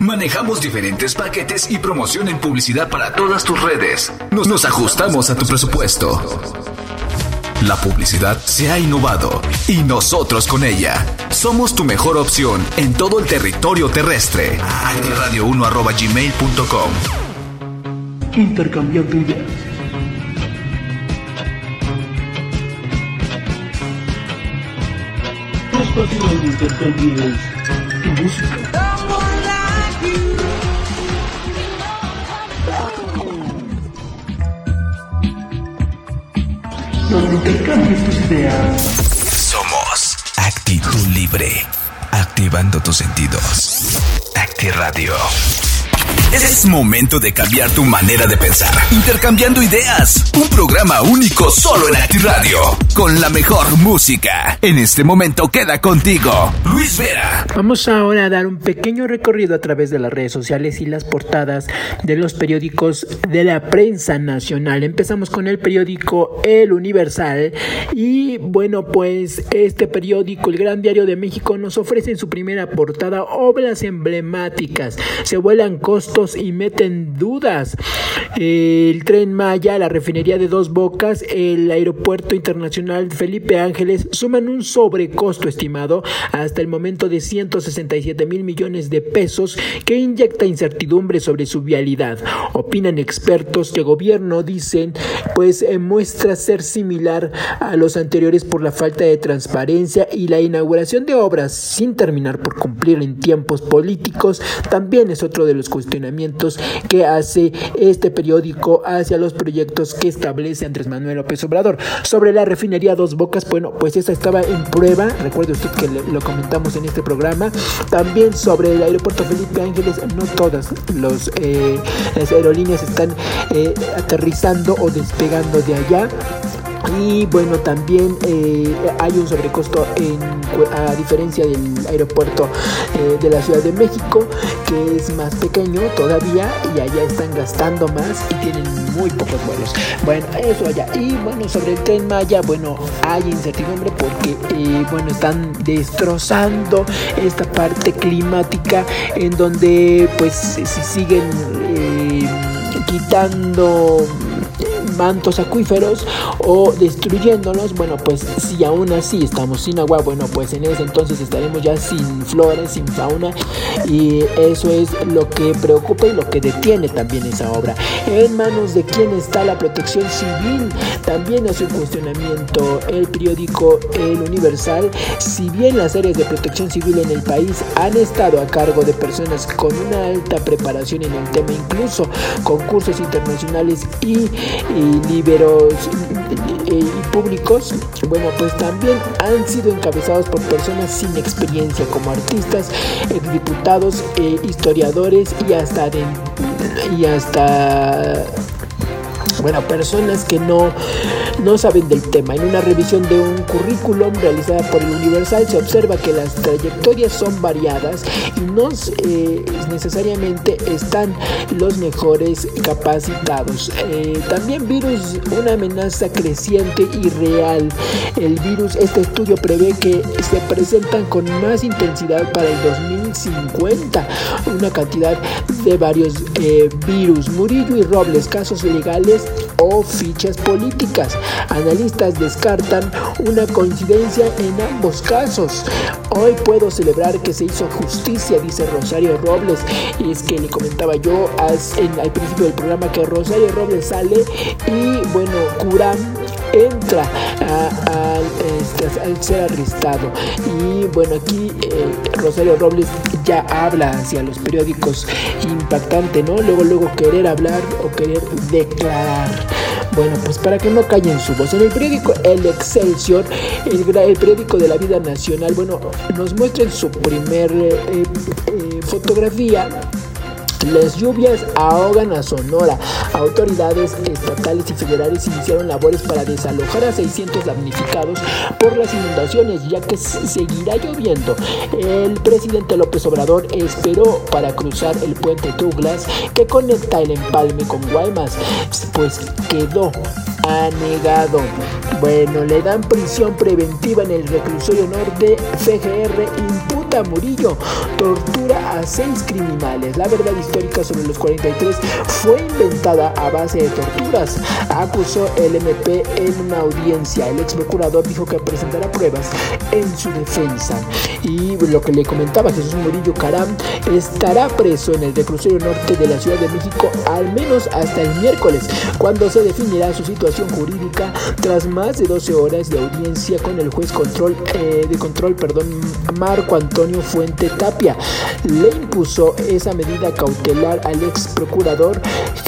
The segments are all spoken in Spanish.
Manejamos diferentes paquetes y promoción en publicidad para todas tus redes. Nos, ajustamos a tu presupuesto. La publicidad se ha innovado y nosotros con ella. Somos tu mejor opción en todo el territorio terrestre. Radio1.gmail.com Intercambiando ideas. Tu música. Donde intercambies tus ideas. Somos Actitud Libre. Activando tus sentidos. Acti Radio. Es momento de cambiar tu manera de pensar. Intercambiando ideas. Un programa único solo en ActiRadio. Con la mejor música. En este momento queda contigo, Luis Vera. Vamos ahora a dar un pequeño recorrido a través de las redes sociales y las portadas de los periódicos de la prensa nacional. Empezamos con el periódico El Universal. Y bueno, pues este periódico, el Gran Diario de México, nos ofrece en su primera portada obras emblemáticas. Se vuelan costos y meten dudas. El tren Maya, la refinería de Dos Bocas, el aeropuerto internacional Felipe Ángeles suman un sobrecosto estimado hasta el momento de 167 mil millones de pesos que inyecta incertidumbre sobre su vialidad. Opinan expertos que gobierno dicen pues eh, muestra ser similar a los anteriores por la falta de transparencia y la inauguración de obras sin terminar por cumplir en tiempos políticos también es otro de los cuestionamientos que hace este periódico hacia los proyectos que establece Andrés Manuel López Obrador. Sobre la refinería Dos Bocas, bueno, pues esa estaba en prueba, recuerde usted que lo comentamos en este programa. También sobre el aeropuerto Felipe Ángeles, no todas eh, las aerolíneas están eh, aterrizando o despegando de allá. Y bueno, también eh, hay un sobrecosto en, a diferencia del aeropuerto eh, de la Ciudad de México, que es más pequeño todavía y allá están gastando más y tienen muy pocos vuelos. Bueno, eso allá. Y bueno, sobre el tren Maya, bueno, hay incertidumbre porque, eh, bueno, están destrozando esta parte climática en donde pues si siguen quitando mantos acuíferos o destruyéndolos, bueno, pues si aún así estamos sin agua, bueno, pues en ese entonces estaremos ya sin flora, sin fauna y eso es lo que preocupa y lo que detiene también esa obra. En manos de quién está la protección civil, también es un cuestionamiento el periódico El Universal, si bien las áreas de protección civil en el país han estado a cargo de personas con una alta preparación en el tema, incluso concursos internacionales y liberos y públicos, bueno, pues también han sido encabezados por personas sin experiencia como artistas, diputados, eh, historiadores y hasta y hasta bueno, personas que no, no saben del tema. En una revisión de un currículum realizada por el Universal se observa que las trayectorias son variadas y no eh, necesariamente están los mejores capacitados. Eh, también virus, una amenaza creciente y real. El virus, este estudio prevé que se presentan con más intensidad para el 2050. Una cantidad de varios eh, virus. Murillo y Robles, casos legales o fichas políticas. Analistas descartan una coincidencia en ambos casos. Hoy puedo celebrar que se hizo justicia, dice Rosario Robles. Y es que le comentaba yo al principio del programa que Rosario Robles sale y bueno, Curán entra este, al ser arrestado. Y bueno, aquí eh, Rosario Robles ya habla hacia los periódicos impactante, ¿no? Luego, luego querer hablar o querer declarar. Bueno, pues para que no callen su voz. En el periódico El Excelsior, el, periódico de la vida nacional, bueno, nos muestra en su primer eh, eh, fotografía las lluvias ahogan a Sonora. Autoridades estatales y federales iniciaron labores para desalojar a 600 damnificados por las inundaciones, ya que seguirá lloviendo. El presidente López Obrador esperó para cruzar el puente Douglas que conecta el empalme con Guaymas, pues quedó anegado. Bueno, le dan prisión preventiva en el reclusorio norte. CGR imputa Murillo tortura a seis criminales. La verdad histórica sobre los 43 fue inventada a base de torturas, acusó el MP en una audiencia. El ex procurador dijo que presentará pruebas en su defensa. Y lo que le comentaba Jesús Murillo Caram estará preso en el reclusorio norte de la Ciudad de México al menos hasta el miércoles, cuando se definirá su situación jurídica tras más de 12 horas de audiencia con el juez control, eh, de control perdón, Marco Antonio Fuente Tapia. Le impuso esa medida cautelar al ex procurador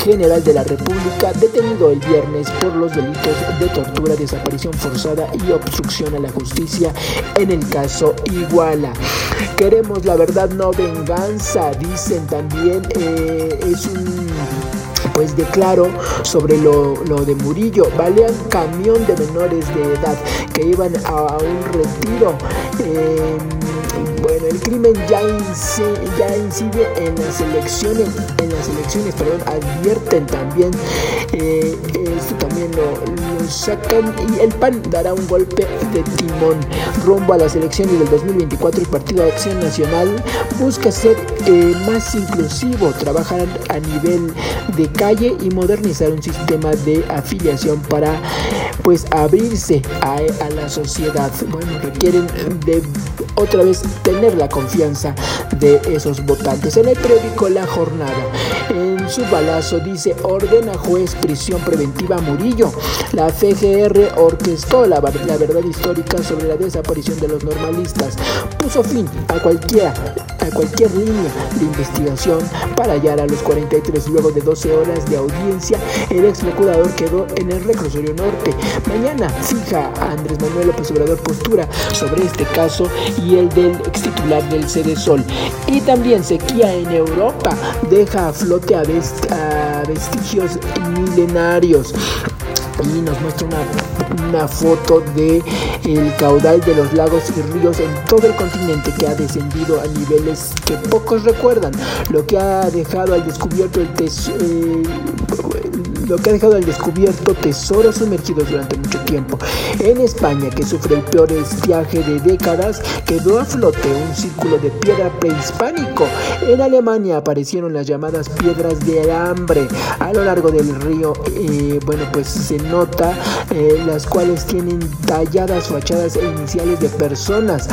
general de la República detenido el viernes por los delitos de tortura, desaparición forzada y obstrucción a la justicia en el caso Iguala. Queremos la verdad, no venganza, dicen también. Eh, es un pues declaró sobre lo, de Murillo. Balean camión de menores de edad que iban a, un retiro. bueno, el crimen ya, incide en las elecciones, en las elecciones, perdón, advierten también, eh, esto también lo, sacan y el PAN dará un golpe de timón rumbo a las elecciones del 2024. El Partido de Acción Nacional busca ser eh, más inclusivo, trabajar a nivel de calle y modernizar un sistema de afiliación para pues abrirse a, a la sociedad. Bueno, requieren de otra vez tener la confianza de esos votantes. En el periódico La Jornada, en su balazo dice ordena juez prisión preventiva Murillo. La FGR orquestó la, la verdad histórica sobre la desaparición de los normalistas. Puso fin a cualquiera a cualquier línea de investigación para hallar a los 43 luego de 12 horas de audiencia. El ex procurador quedó en el reclusorio norte. Mañana fija a Andrés Manuel López Obrador postura sobre este caso y el del ex titular del Sol. Y también sequía en Europa deja a flote a, vestigios milenarios. Y nos muestra una, una, foto de el caudal de los lagos y ríos en todo el continente que ha descendido a niveles que pocos recuerdan, lo que ha dejado al descubierto el tesoro eh, lo que ha dejado al descubierto tesoros sumergidos durante mucho tiempo. En España, que sufre el peor estiaje de décadas, quedó a flote un círculo de piedra prehispánico. En Alemania aparecieron las llamadas piedras de alambre a lo largo del río. Eh, bueno, pues se nota eh, las cuales tienen talladas fachadas e iniciales de personas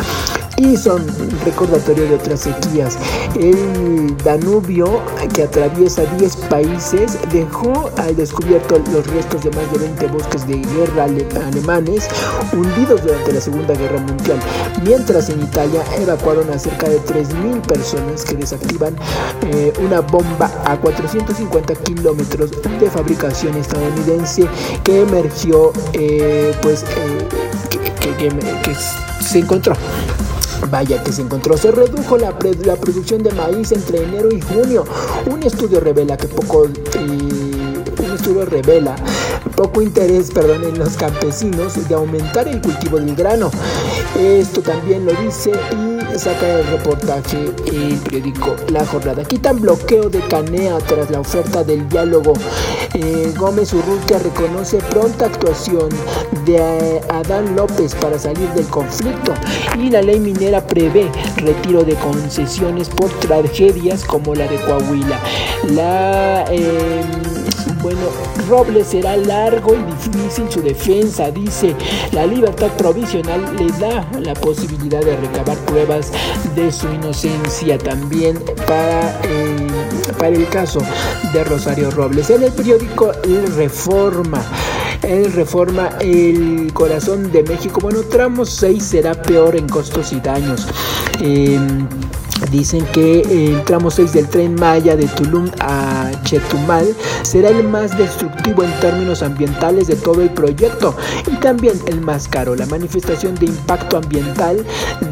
y son recordatorio de otras sequías. El Danubio, que atraviesa 10 países, dejó al descubierto los restos de más de 20 bosques de guerra alemanes hundidos durante la Segunda Guerra Mundial, mientras en Italia evacuaron a cerca de 3.000 personas que desactivan eh, una bomba a 450 kilómetros de fabricación estadounidense que emergió, eh, pues, eh, que se encontró Vaya que se encontró. Se redujo la, la, producción de maíz entre enero y junio. Un estudio revela que poco... Eh, un estudio revela poco interés perdón, en los campesinos de aumentar el cultivo del grano. Esto también lo dice y saca el reportaje el periódico La Jornada. Quitan bloqueo de Canea tras la oferta del diálogo. Eh, Gómez Urrutia reconoce pronta actuación de eh, Adán López para salir del conflicto y la ley minera prevé retiro de concesiones por tragedias como la de Coahuila. La em, bueno, Robles será largo y difícil su defensa, dice. La libertad provisional le da la posibilidad de recabar pruebas de su inocencia también para, eh, para el caso de Rosario Robles. En el periódico Reforma. El Reforma, el corazón de México. Bueno, tramo 6 será peor en costos y daños. Em, Dicen que el tramo 6 del tren Maya de Tulum a Chetumal será el más destructivo en términos ambientales de todo el proyecto y también el más caro. La manifestación de impacto ambiental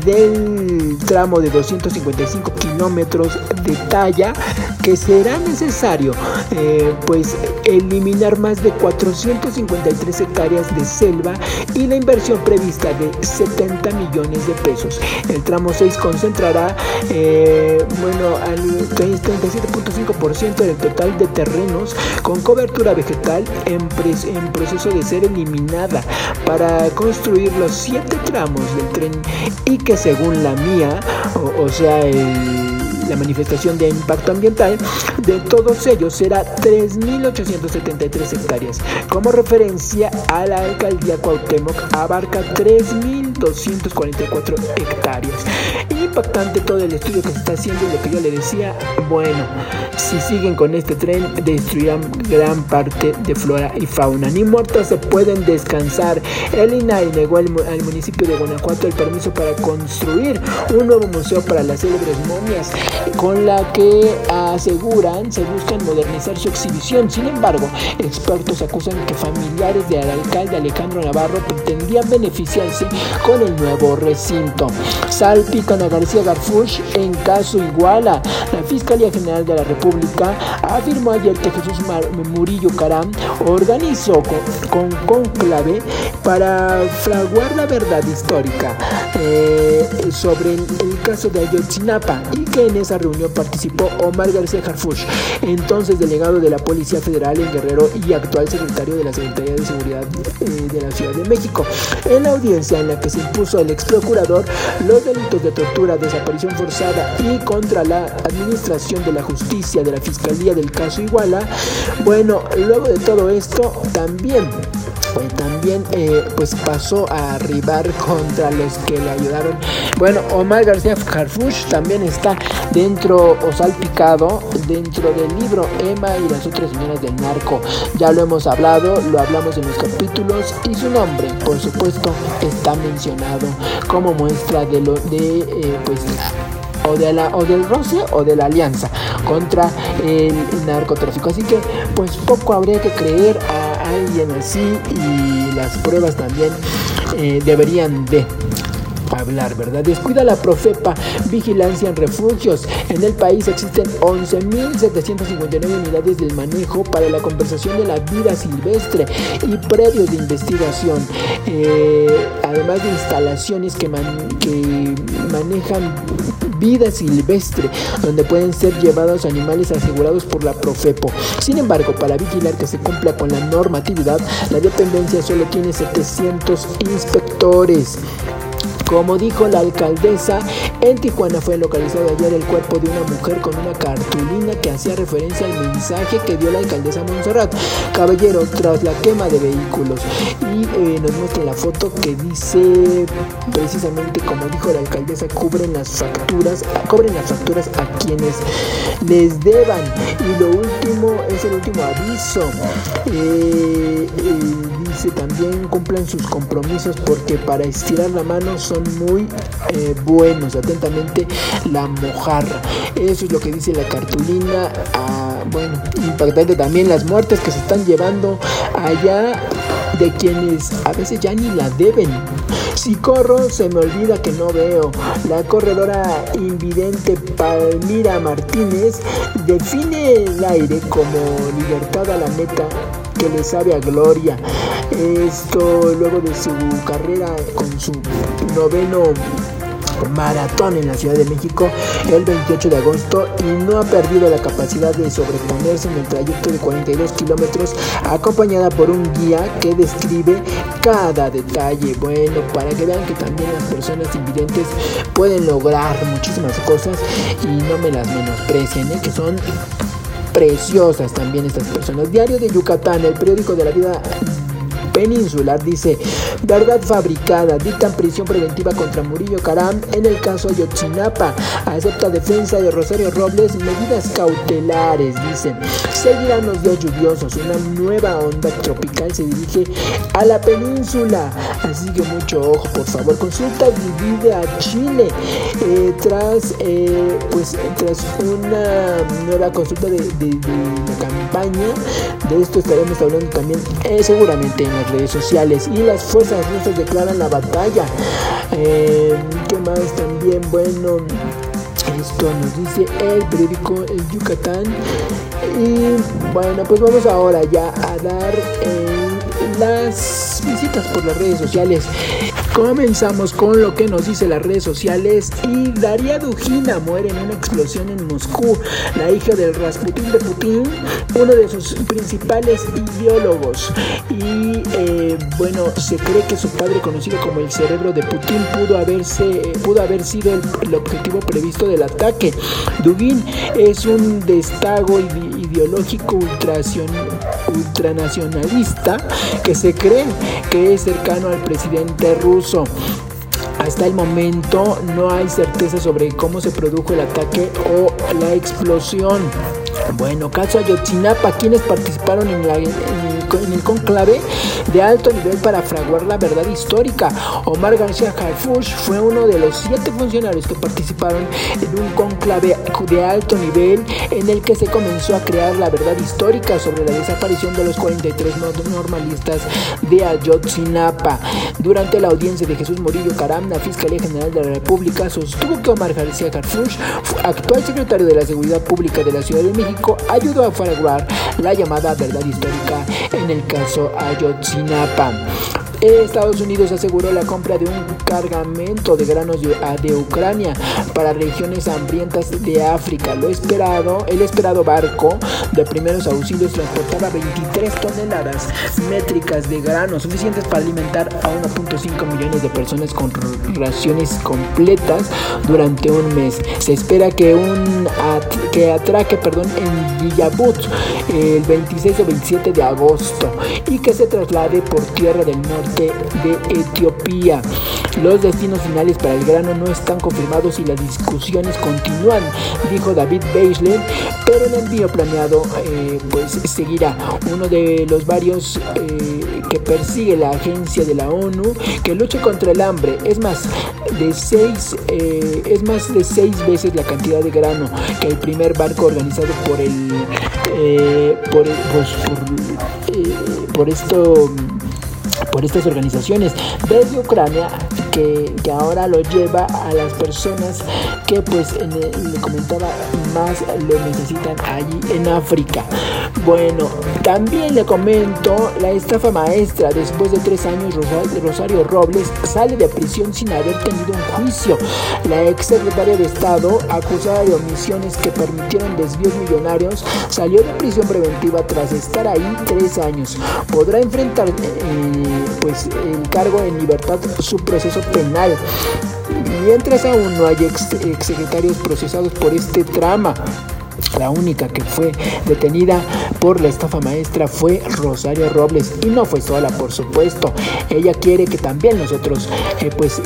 del tramo de 255 kilómetros de talla que será necesario eh, pues eliminar más de 453 hectáreas de selva y la inversión prevista de 70 millones de pesos. El tramo 6 concentrará eh, bueno, al 37.5% del total de terrenos con cobertura vegetal en, en proceso de ser eliminada para construir los siete tramos del tren y que según la mía, o, sea, la manifestación de impacto ambiental de todos ellos será 3.873 hectáreas. Como referencia a la alcaldía Cuauhtémoc abarca 3.244 hectáreas. Impactante todo el estudio que se está haciendo lo que yo le decía, bueno, si siguen con este tren destruirán gran parte de flora y fauna. Ni muertos se pueden descansar. El INAI negó al, municipio de Guanajuato el permiso para construir un nuevo museo para las célebres momias, con la que aseguran se buscan modernizar su exhibición. Sin embargo, expertos acusan que familiares del alcalde Alejandro Navarro pretendían beneficiarse con el nuevo recinto. Salpican a García Garfush en caso Iguala. La Fiscalía General de la República afirmó ayer que Jesús Murillo Caram organizó con, conclave para fraguar la verdad histórica eh, sobre el, caso de Ayotzinapa y que en esa reunión participó Omar García Harfush, entonces delegado de la Policía Federal en Guerrero y actual secretario de la Secretaría de Seguridad eh, de la Ciudad de México. En la audiencia en la que se impuso el ex procurador los delitos de tortura, desaparición forzada y contra la administración de la justicia de la Fiscalía del caso Iguala, bueno, luego de todo esto también también eh, pues pasó a arribar contra los que le ayudaron. Bueno, Omar García Harfush también está dentro o salpicado dentro del libro Emma y las otras señoras del narco. Ya lo hemos hablado, lo hablamos en los capítulos y su nombre, por supuesto, está mencionado como muestra de lo de eh, pues o, de la, o del roce o de la alianza contra el narcotráfico. Así que pues poco habría que creer alguien así y las pruebas también eh, deberían de hablar, ¿verdad? Descuida la Profepa Vigilancia en Refugios. En el país existen 11.759 unidades de manejo para la conversación de la vida silvestre y predios de investigación, eh, además de instalaciones que, que manejan vida silvestre, donde pueden ser llevados animales asegurados por la Profepo. Sin embargo, para vigilar que se cumpla con la normatividad, la dependencia solo tiene 700 inspectores. Como dijo la alcaldesa, en Tijuana fue localizado ayer el cuerpo de una mujer con una cartulina que hacía referencia al mensaje que dio la alcaldesa Montserrat Caballero tras la quema de vehículos. Y eh, nos muestra la foto que dice precisamente como dijo la alcaldesa, cubren las facturas, cobren las facturas a quienes les deban. Y lo último es el último aviso. Eh, eh, dice también cumplan sus compromisos porque para estirar la mano son muy eh, buenos. Atentamente, la mojarra. Eso es lo que dice la cartulina. Ah, bueno, impactante también las muertes que se están llevando allá de quienes a veces ya ni la deben. Si corro, se me olvida que no veo. La corredora invidente Palmira Martínez define el aire como libertad a la meta que le sabe a gloria. Esto luego de su carrera con su noveno maratón en la Ciudad de México el 28 de agosto y no ha perdido la capacidad de sobreponerse en el trayecto de 42 kilómetros acompañada por un guía que describe cada detalle. Bueno, para que vean que también las personas invidentes pueden lograr muchísimas cosas y no me las menosprecien, ¿eh? que son preciosas también estas personas. Diario de Yucatán, el periódico de la vida peninsular dice, verdad fabricada, dictan prisión preventiva contra Murillo Caram en el caso Ayotzinapa, acepta defensa de Rosario Robles, medidas cautelares, dicen, seguirán los días lluviosos, una nueva onda tropical se dirige a la península, así que mucho ojo, por favor, consulta divide a Chile eh, tras, eh, pues, tras una nueva consulta de, la campaña, de esto estaremos hablando también eh, seguramente en redes sociales y las fuerzas rusas declaran la batalla. Eh, ¿Qué más también? Bueno, Esto nos dice el periódico El Yucatán. Y bueno, pues vamos ahora ya a dar eh, las visitas por las redes sociales. Comenzamos con lo que nos dice las redes sociales y Daria Dujina muere en una explosión en Moscú, la hija del Rasputin de Putin, uno de sus principales ideólogos. Y eh, bueno, se cree que su padre, conocido como el cerebro de Putin, pudo, haberse, pudo haber sido el, objetivo previsto del ataque. Dugin es un destago ideológico ultranacionalista que se cree que es cercano al presidente ruso. Hasta el momento no hay certeza sobre cómo se produjo el ataque o la explosión. Bueno, caso Ayotzinapa, quienes participaron en, la, en el conclave de alto nivel para fraguar la verdad histórica. Omar García Harfush fue uno de los siete funcionarios que participaron en un conclave de alto nivel en el que se comenzó a crear la verdad histórica sobre la desaparición de los 43 normalistas de Ayotzinapa. Durante la audiencia de Jesús Murillo Caram, la Fiscalía General de la República sostuvo que Omar García Harfush, actual secretario de la Seguridad Pública de la Ciudad de México, ayudó a fraguar la llamada verdad histórica en el caso Ayotzinapa. Estados Unidos aseguró la compra de un cargamento de granos de, Ucrania para regiones hambrientas de África. Lo esperado, el esperado barco de primeros auxilios transportaba 23 toneladas métricas de granos suficientes para alimentar a 1.5 millones de personas con raciones completas durante un mes. Se espera que un que atraque, perdón, en Villabut el 26 o 27 de agosto y que se traslade por tierra del norte de Etiopía. Los destinos finales para el grano no están confirmados y las discusiones continúan, dijo David Beisler, pero el envío planeado eh, pues seguirá. Uno de los varios eh, que persigue la agencia de la ONU que lucha contra el hambre. Es más de seis, eh, es más de seis veces la cantidad de grano que el primer barco organizado por el por, pues, por esto por estas organizaciones desde Ucrania que, ahora lo lleva a las personas que pues le comentaba más lo necesitan allí en África. Bueno, también le comento la estafa maestra. Después de tres años, Rosario Robles sale de prisión sin haber tenido un juicio. La ex secretaria de Estado, acusada de omisiones que permitieron desvíos millonarios, salió de prisión preventiva tras estar ahí tres años. Podrá enfrentar eh, pues el cargo en libertad su proceso penal. Mientras aún no hay ex, secretarios procesados por este trama. La única que fue detenida por la estafa maestra fue Rosario Robles y no fue sola, por supuesto. Ella quiere que también nosotros eh, pues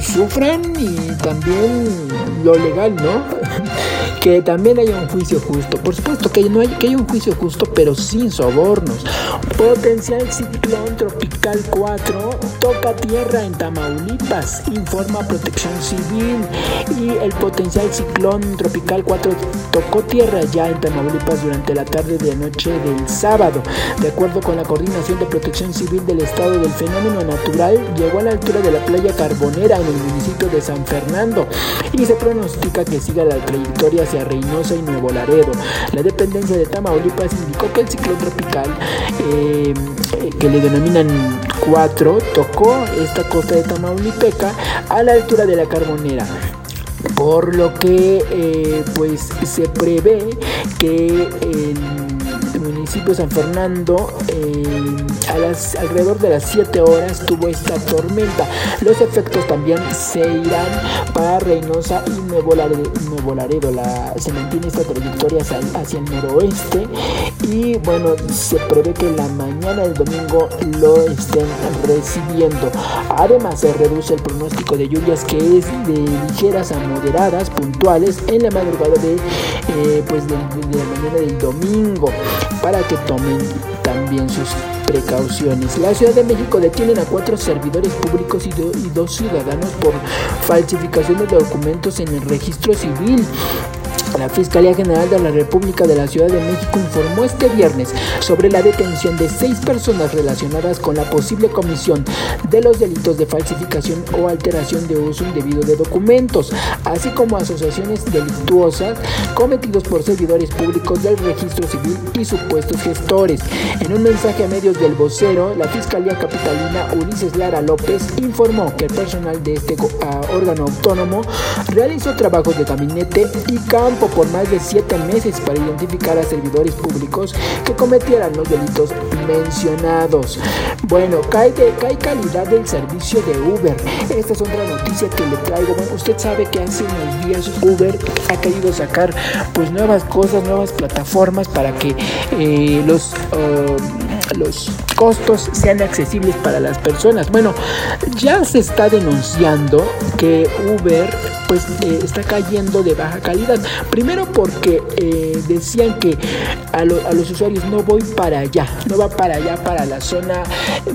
sufran y también lo legal, ¿no? que también haya un juicio justo. Por supuesto que no hay que haya un juicio justo, pero sin sobornos. Potencial ciclón tropical 4 toca tierra en Tamaulipas, informa Protección Civil. Y el potencial ciclón tropical 4 tocó tierra ya en Tamaulipas durante la tarde de noche del sábado. De acuerdo con la Coordinación de Protección Civil del Estado del Fenómeno Natural, llegó a la altura de la playa Carbonera en el municipio de San Fernando y se pronostica que siga la trayectoria hacia Reynosa y Nuevo Laredo. La dependencia de Tamaulipas indicó que el ciclón tropical eh, que le denominan 4 tocó esta costa de Tamaulipeca a la altura de la Carbonera por lo que eh, pues se prevé que el municipio San Fernando eh, a las alrededor de las 7 horas tuvo esta tormenta. Los efectos también se irán para Reynosa y Nuevo Laredo. La, se mantiene esta trayectoria hacia, el noroeste y bueno, se prevé que la mañana del domingo lo estén recibiendo. Además, se reduce el pronóstico de lluvias que es de ligeras a moderadas, puntuales en la madrugada de, eh, pues de la mañana del domingo para que tomen también sus precauciones. La Ciudad de México detienen a cuatro servidores públicos y, dos ciudadanos por falsificación de documentos en el registro civil. La Fiscalía General de la República de la Ciudad de México informó este viernes sobre la detención de seis personas relacionadas con la posible comisión de los delitos de falsificación o alteración de uso indebido de documentos, así como asociaciones delictuosas cometidos por servidores públicos del registro civil y supuestos gestores. En un mensaje a medios del vocero, la Fiscalía Capitalina Ulises Lara López informó que el personal de este ah, órgano autónomo realizó trabajos de gabinete y campo por más de siete meses para identificar a servidores públicos que cometieran los delitos mencionados. Bueno, cae, de, cae calidad del servicio de Uber. Esta es otra noticia que le traigo. Usted sabe que hace unos días Uber ha querido sacar pues nuevas cosas, nuevas plataformas para que eh, los... Um, los costos sean accesibles para las personas. Bueno, ya se está denunciando que Uber pues eh, está cayendo de baja calidad. Primero porque eh, decían que a, los usuarios no voy para allá, no va para allá, para la zona,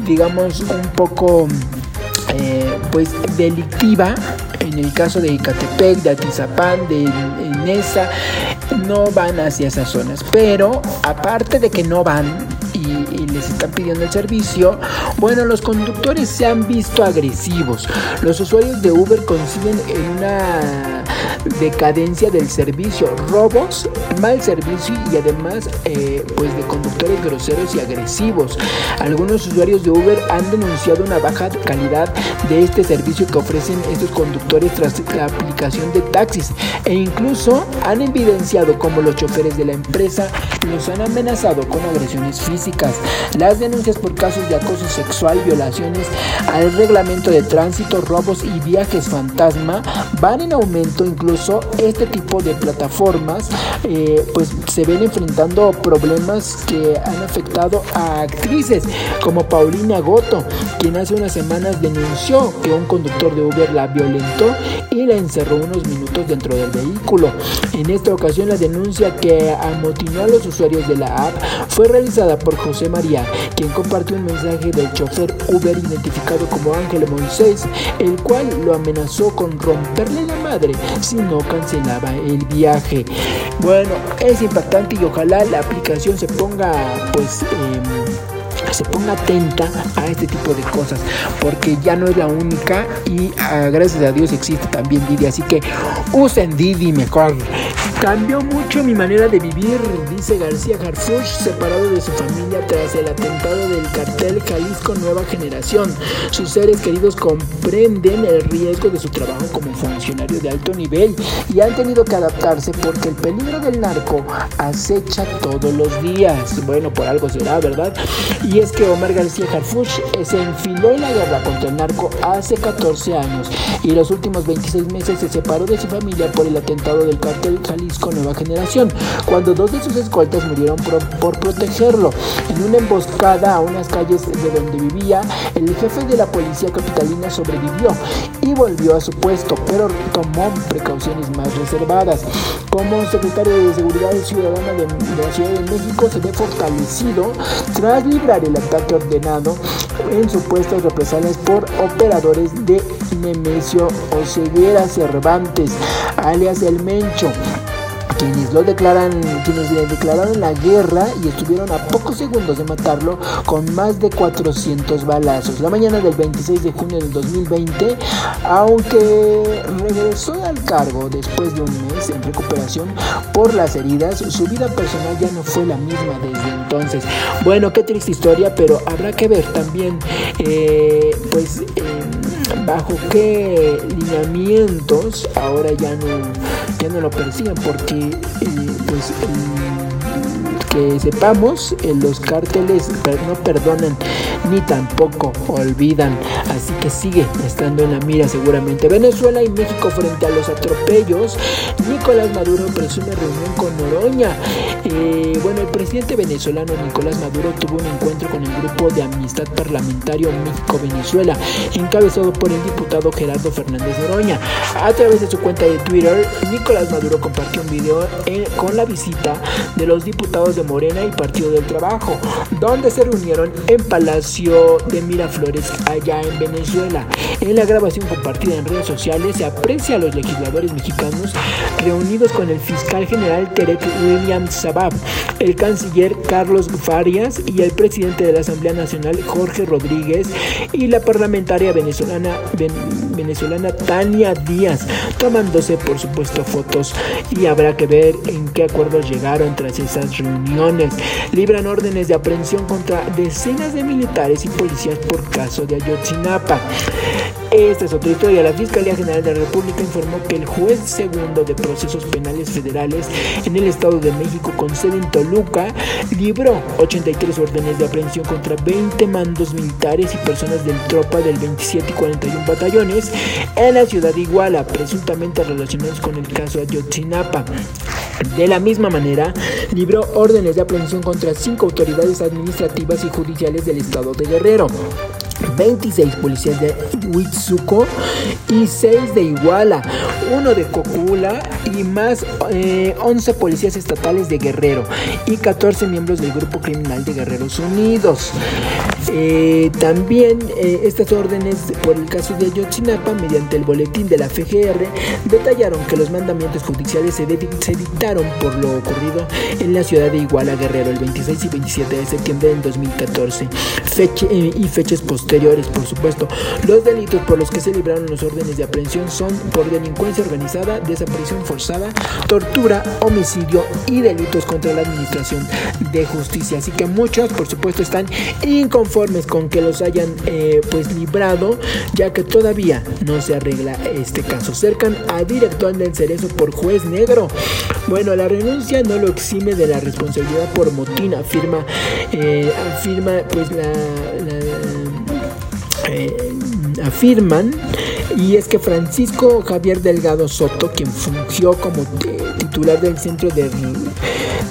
digamos, un poco... Eh, pues delictiva en el caso de Icatepec, de Atizapán, de Nesa, no van hacia esas zonas. Pero aparte de que no van, y, les están pidiendo el servicio, bueno, los conductores se han visto agresivos. Los usuarios de Uber coinciden en una decadencia del servicio, robos, mal servicio y además eh, pues de conductores groseros y agresivos. Algunos usuarios de Uber han denunciado una baja calidad de este servicio que ofrecen estos conductores tras la aplicación de taxis e incluso han evidenciado como los choferes de la empresa los han amenazado con agresiones físicas. Las denuncias por casos de acoso sexual, violaciones al reglamento de tránsito, robos y viajes fantasma van en aumento. Incluso este tipo de plataformas eh, pues se ven enfrentando problemas que han afectado a actrices como Paulina Goto, quien hace unas semanas denunció que un conductor de Uber la violentó y la encerró unos minutos dentro del vehículo. En esta ocasión la denuncia que amotinó a los usuarios de la app fue realizada por José María, quien compartió un mensaje del chofer Uber identificado como Ángel Moisés, el cual lo amenazó con romperle la madre si no cancelaba el viaje. Bueno, es impactante y ojalá la aplicación se ponga pues... Eh, se ponga atenta a este tipo de cosas, porque ya no es la única y ah, gracias a Dios existe también Didi, así que usen Didi mejor. Cambió mucho mi manera de vivir, dice García Harfuch, separado de su familia tras el atentado del cartel Jalisco Nueva Generación. Sus seres queridos comprenden el riesgo de su trabajo como funcionario de alto nivel y han tenido que adaptarse porque el peligro del narco acecha todos los días. Bueno, por algo será, ¿verdad? Es que Omar García Harfuch se enfiló en la guerra contra el narco hace 14 años y los últimos 26 meses se separó de su familia por el atentado del cartel Jalisco Nueva Generación, cuando dos de sus escoltas murieron por, protegerlo. En una emboscada a unas calles de donde vivía, el jefe de la policía capitalina sobrevivió y volvió a su puesto, pero tomó precauciones más reservadas. Como secretario de Seguridad Ciudadana de, de la Ciudad de México se ve fortalecido tras librar el ataque ordenado en supuestas represalias por operadores de Nemesio Oseguera Cervantes, alias El Mencho quienes lo declaran, quienes le declararon la guerra y estuvieron a pocos segundos de matarlo con más de 400 balazos. La mañana del 26 de junio del 2020, aunque regresó al cargo después de un mes en recuperación por las heridas, su vida personal ya no fue la misma desde entonces. Bueno, qué triste historia, pero habrá que ver también, eh, pues, em, bajo qué lineamientos ahora ya no, ya no lo persiguen, porque pues sepamos, los cárteles no perdonan ni tampoco olvidan, así que sigue estando en la mira seguramente. Venezuela y México frente a los atropellos, Nicolás Maduro presume reunión con Noroña. Eh, bueno, el presidente venezolano Nicolás Maduro tuvo un encuentro con el grupo de amistad parlamentario México-Venezuela, encabezado por el diputado Gerardo Fernández Noroña. A través de su cuenta de Twitter, Nicolás Maduro compartió un video con la visita de los diputados de Morena y Partido del Trabajo, donde se reunieron en Palacio de Miraflores, allá en Venezuela. En la grabación compartida en redes sociales se aprecia a los legisladores mexicanos reunidos con el fiscal general Terek William Sabab, el canciller Carlos Farias y el presidente de la Asamblea Nacional Jorge Rodríguez y la parlamentaria venezolana, venezolana Tania Díaz, tomándose por supuesto fotos y habrá que ver en qué acuerdos llegaron tras esas reuniones. Libran órdenes de aprehensión contra decenas de militares y policías por caso de Ayotzinapa. Esta es otra historia. La Fiscalía General de la República informó que el juez segundo de procesos penales federales en el Estado de México con sede en Toluca libró 83 órdenes de aprehensión contra 20 mandos militares y personas del tropa del 27 y 41 batallones en la ciudad de Iguala, presuntamente relacionados con el caso Ayotzinapa. De la misma manera, libró órdenes de aprehensión contra cinco autoridades administrativas y judiciales del estado de Guerrero. 26 policías de Huitzuco y 6 de Iguala, uno de Cocula y más 11 eh, policías estatales de Guerrero y 14 miembros del grupo criminal de Guerreros Unidos. Eh, también eh, estas órdenes por el caso de Ayotzinapa, mediante el boletín de la FGR, detallaron que los mandamientos judiciales se, dictaron por lo ocurrido en la ciudad de Iguala Guerrero el 26 y 27 de septiembre del 2014 y fechas posteriores, por supuesto. Los delitos por los que se libraron los órdenes de aprehensión son por delincuencia organizada, desaparición forzada, tortura, homicidio y delitos contra la administración de justicia. Así que muchos, por supuesto, están inconformes con que los hayan eh, pues librado, ya que todavía no se arregla este caso. Cercan a director del Cerezo por juez negro. Bueno, la renuncia no lo exime de la responsabilidad por motín, afirma, eh, afirma pues la, eh, afirman y es que Francisco Javier Delgado Soto, quien fungió como titular del Centro de,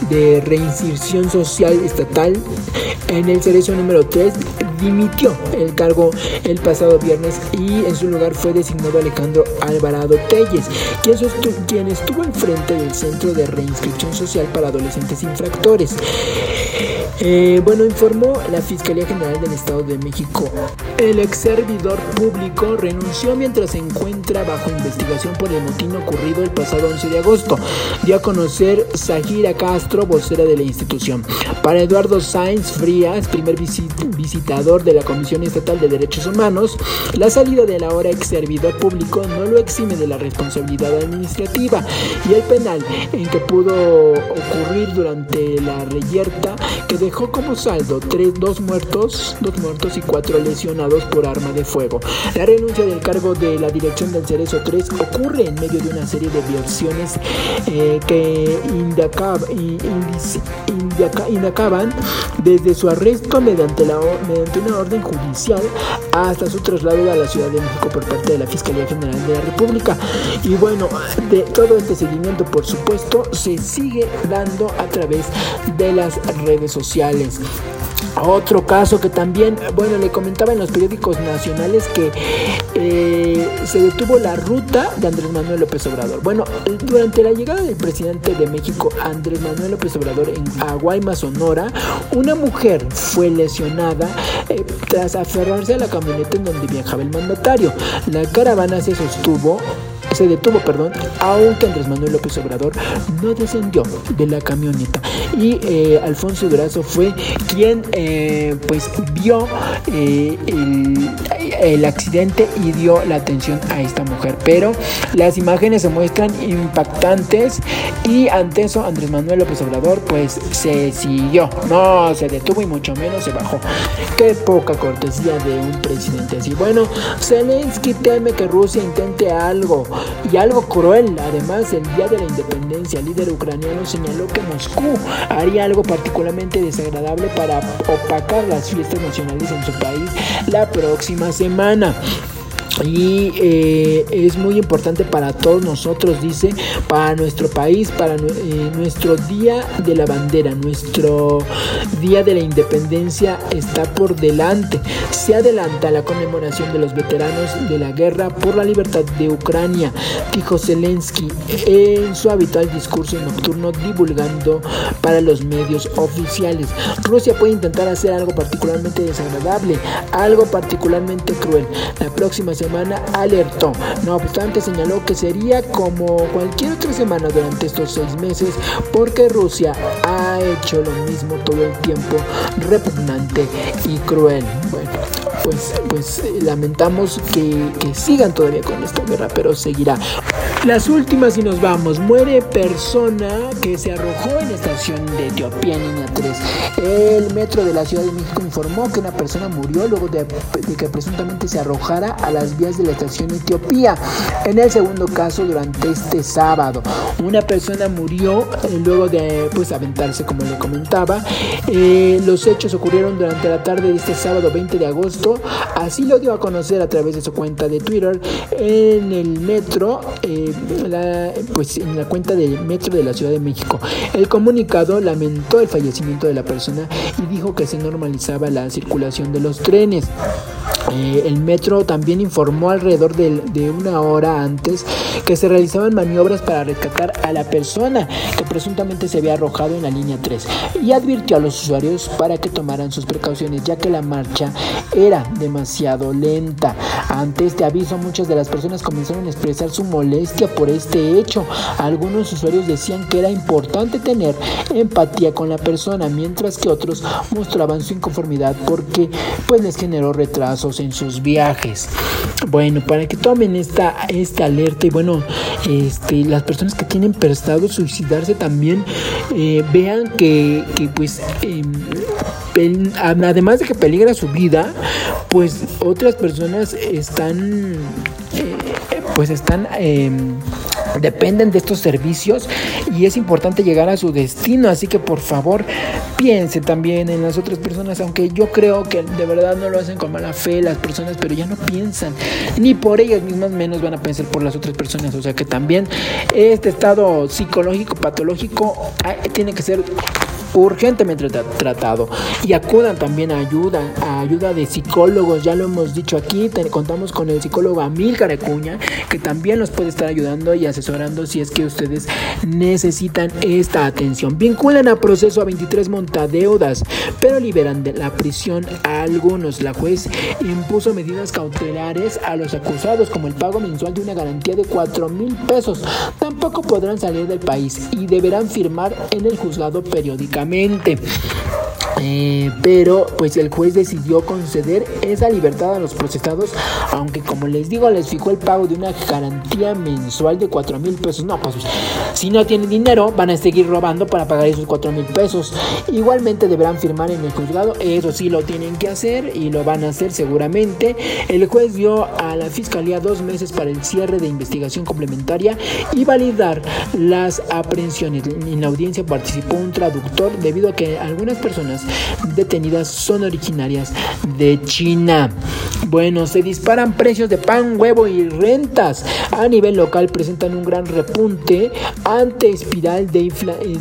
de Reinserción Social Estatal en el Cerezo número 3, dimitió el cargo el pasado viernes y en su lugar fue designado Alejandro Alvarado Telles, quien, quien estuvo al frente del Centro de Reinscripción Social para Adolescentes Infractores. Eh, bueno, informó la Fiscalía General del Estado de México. El ex servidor público renunció mientras se encuentra bajo investigación por el motín ocurrido el pasado 11 de agosto. Dio a conocer Zahira Castro, vocera de la institución. Para Eduardo Sainz Frías, primer visitador de la Comisión Estatal de Derechos Humanos, la salida del ahora ex servidor público no lo exime de la responsabilidad administrativa y el penal en que pudo ocurrir durante la reyerta que dejó como saldo tres, dos muertos, dos muertos y cuatro lesionados por arma de fuego. La renuncia del cargo de la dirección del Cerezo 3 ocurre en medio de una serie de violaciones eh, que indicaban desde su arresto mediante, la, mediante una orden judicial hasta su traslado a la Ciudad de México por parte de la Fiscalía General de la República. Y bueno, de todo este seguimiento, por supuesto, se sigue dando a través de las redes sociales. Otro caso que también, bueno, le comentaba en los periódicos nacionales que eh, se detuvo la ruta de Andrés Manuel López Obrador. Bueno, durante la llegada del presidente de México, Andrés Manuel López Obrador, en Aguayma, Sonora, una mujer fue lesionada eh, tras aferrarse a la camioneta en donde viajaba el mandatario. La caravana se sostuvo se detuvo, perdón, aunque Andrés Manuel López Obrador no descendió de la camioneta. Y eh, Alfonso Durazo fue quien eh, pues vio eh, el, accidente y dio la atención a esta mujer. Pero las imágenes se muestran impactantes y ante eso Andrés Manuel López Obrador pues se siguió, no se detuvo y mucho menos se bajó. Qué poca cortesía de un presidente así. Bueno, Zelensky teme que Rusia intente algo y algo cruel, además, el día de la independencia, el líder ucraniano señaló que Moscú haría algo particularmente desagradable para opacar las fiestas nacionales en su país la próxima semana. Y eh, es muy importante para todos nosotros, dice, para nuestro país, para eh, nuestro día de la bandera, nuestro día de la independencia está por delante. Se adelanta la conmemoración de los veteranos de la guerra por la libertad de Ucrania, dijo Zelensky en su habitual discurso nocturno divulgando para los medios oficiales. Rusia puede intentar hacer algo particularmente desagradable, algo particularmente cruel. La próxima semana alertó. No obstante, señaló que sería como cualquier otra semana durante estos seis meses porque Rusia ha hecho lo mismo todo el tiempo, repugnante y cruel. Pues, pues lamentamos que, sigan todavía con esta guerra, pero seguirá. Las últimas y nos vamos. Muere persona que se arrojó en la estación de Etiopía, niña 3. El metro de la Ciudad de México informó que una persona murió luego de, de, que presuntamente se arrojara a las vías de la estación Etiopía. En el segundo caso, durante este sábado, una persona murió eh, luego de pues aventarse, como le comentaba. Eh, los hechos ocurrieron durante la tarde de este sábado 20 de agosto. Así lo dio a conocer a través de su cuenta de Twitter en el metro. Eh, pues en la cuenta del Metro de la Ciudad de México. El comunicado lamentó el fallecimiento de la persona y dijo que se normalizaba la circulación de los trenes. Eh, el metro también informó alrededor de, de, una hora antes que se realizaban maniobras para rescatar a la persona que presuntamente se había arrojado en la línea 3 y advirtió a los usuarios para que tomaran sus precauciones ya que la marcha era demasiado lenta. Ante este aviso muchas de las personas comenzaron a expresar su molestia por este hecho. Algunos usuarios decían que era importante tener empatía con la persona mientras que otros mostraban su inconformidad porque pues les generó retrasos en sus viajes. Bueno, para que tomen esta, esta alerta y bueno, este, las personas que tienen prestado suicidarse también eh, vean que, que pues eh, además de que peligra su vida, pues otras personas están eh, pues están eh, dependen de estos servicios y es importante llegar a su destino. Así que por favor piense también en las otras personas aunque yo creo que de verdad no lo hacen con mala fe las personas pero ya no piensan. Ni por ellas mismas menos van a pensar por las otras personas. O sea que también este estado psicológico patológico tiene que ser urgentemente tratado. Y acudan también a ayuda, a ayuda de psicólogos, ya lo hemos dicho aquí, contamos con el psicólogo Amílcar Acuña, que también los puede estar ayudando y asesorando si es que ustedes necesitan esta atención. Vinculan a proceso a 23 montadeudas, pero liberan de la prisión a algunos. La juez impuso medidas cautelares a los acusados, como el pago mensual de una garantía de 4 mil pesos. Tampoco podrán salir del país y deberán firmar en el juzgado periódicamente. Eh, pero pues el juez decidió conceder esa libertad a los procesados, aunque como les digo, les fijó el pago de una garantía mensual de 4 mil pesos. No, pues si no tienen dinero, van a seguir robando para pagar esos 4 mil pesos. Igualmente deberán firmar en el juzgado, eso sí lo tienen que hacer y lo van a hacer seguramente. El juez dio a la fiscalía dos meses para el cierre de investigación complementaria y validar las aprehensiones. En la audiencia participó un traductor debido a que algunas personas detenidas son originarias de China. Bueno, se disparan precios de pan, huevo y rentas. A nivel local presentan un gran repunte ante espiral de,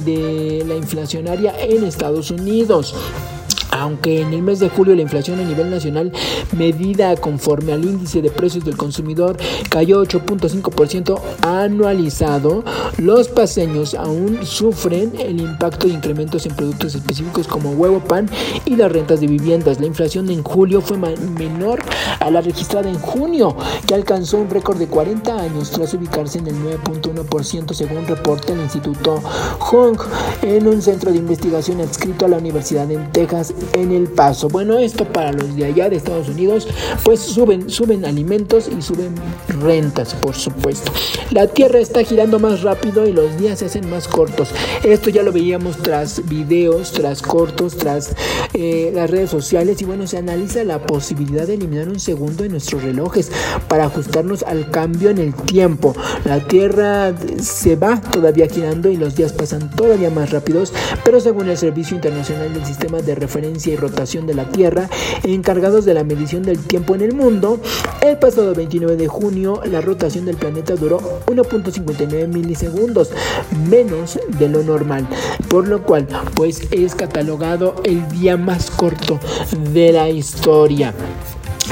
de la inflacionaria en Estados Unidos. Aunque en el mes de julio la inflación a nivel nacional, medida conforme al índice de precios del consumidor, cayó 8.5% anualizado, los paseños aún sufren el impacto de incrementos en productos específicos como huevo, pan y las rentas de viviendas. La inflación en julio fue menor a la registrada en junio, que alcanzó un récord de 40 años tras ubicarse en el 9.1% según reporta el Instituto Hong en un centro de investigación adscrito a la Universidad de Texas en El Paso. Bueno, esto para los de allá de Estados Unidos, pues suben, suben alimentos y suben rentas, por supuesto. La Tierra está girando más rápido y los días se hacen más cortos. Esto ya lo veíamos tras videos, tras cortos, tras eh, las redes sociales y bueno, se analiza la posibilidad de eliminar un segundo en nuestros relojes para ajustarnos al cambio en el tiempo. La Tierra se va todavía girando y los días pasan todavía más rápidos, pero según el Servicio Internacional del Sistema de Referencia y rotación de la Tierra, encargados de la medición del tiempo en el mundo, el pasado 29 de junio la rotación del planeta duró 1.59 milisegundos, menos de lo normal, por lo cual pues es catalogado el día más corto de la historia.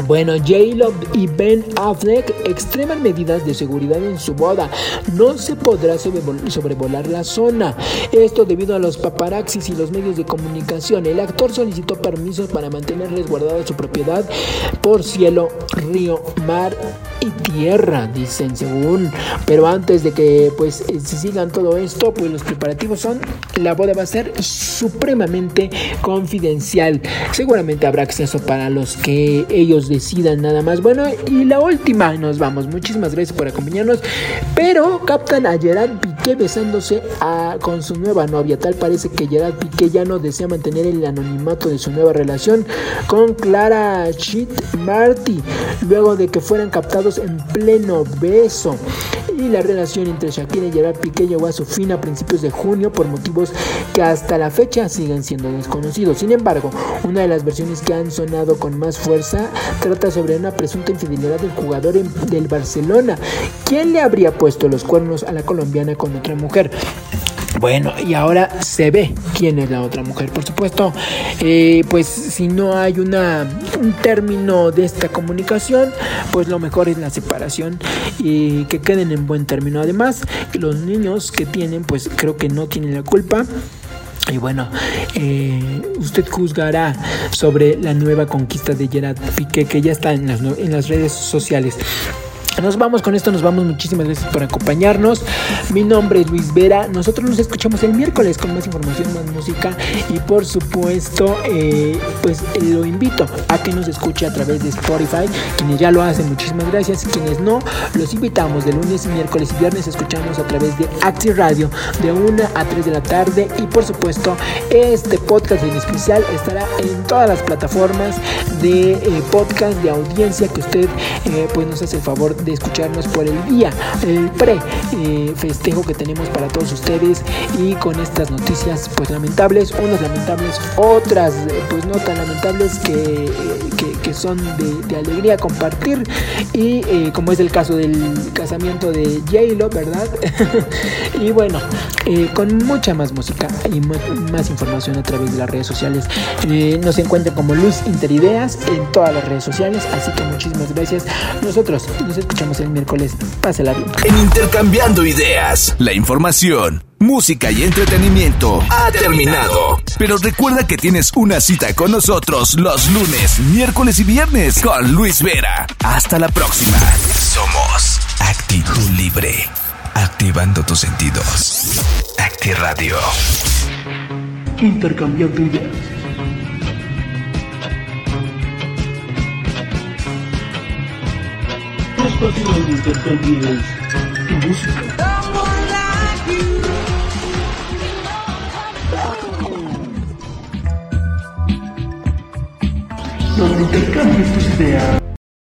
Bueno, J-Lo y Ben Affleck extreman medidas de seguridad en su boda. No se podrá sobrevolar la zona. Esto debido a los paparaxis y los medios de comunicación. El actor solicitó permisos para mantener resguardada su propiedad por cielo, río, mar y tierra, dicen según. Pero antes de que pues se sigan todo esto, pues los preparativos son la boda va a ser supremamente confidencial. Seguramente habrá acceso para los que ellos decidan nada más. Bueno, y la última, nos vamos. Muchísimas gracias por acompañarnos. Pero captan a Gerard Piqué besándose con su nueva novia. Tal parece que Gerard Piqué ya no desea mantener el anonimato de su nueva relación con Clara Chit Marty. Luego de que fueran captados en pleno beso. Y la relación entre Shakira y Gerard Piqué llegó a su fin a principios de junio por motivos que hasta la fecha siguen siendo desconocidos. Sin embargo, una de las versiones que han sonado con más fuerza trata sobre una presunta infidelidad del jugador del Barcelona. ¿Quién le habría puesto los cuernos a la colombiana con otra mujer? Bueno, y ahora se ve quién es la otra mujer. Por supuesto, eh, pues si no hay una, un término de esta comunicación, pues lo mejor es la separación y que queden en buen término. Además, los niños que tienen, pues creo que no tienen la culpa. Y bueno, eh, usted juzgará sobre la nueva conquista de Gerard Piqué que ya está en las, en las redes sociales. Nos vamos con esto, nos vamos. Muchísimas gracias por acompañarnos. Mi nombre es Luis Vera. Nosotros nos escuchamos el miércoles con más información, más música. Y por supuesto, eh, pues lo invito a que nos escuche a través de Spotify. Quienes ya lo hacen, muchísimas gracias. Quienes no, los invitamos de lunes, miércoles y viernes. Escuchamos a través de Acti Radio de 1 a 3 de la tarde. Y por supuesto, este podcast en especial estará en todas las plataformas de eh, podcast de audiencia que usted eh, pues nos hace el favor de escucharnos por el día, el pre eh, festejo que tenemos para todos ustedes y con estas noticias pues lamentables, unas lamentables, otras pues no tan lamentables que, que, son de, alegría compartir y eh, como es el caso del casamiento de J-Lo, ¿verdad? y bueno, eh, con mucha más música y más información a través de las redes sociales. nos encuentran como Luz Interideas en todas las redes sociales, así que muchísimas gracias. Nosotros nos escuchamos el miércoles. Pásela bien. En Intercambiando Ideas, la información, música y entretenimiento ha terminado. Pero recuerda que tienes una cita con nosotros los lunes, miércoles y viernes con Luis Vera. Hasta la próxima. Somos Actitud Libre. Activando tus sentidos. Acti Radio. Intercambiando ideas. Espacio donde intercambies tu música. Donde intercambies tus ideas.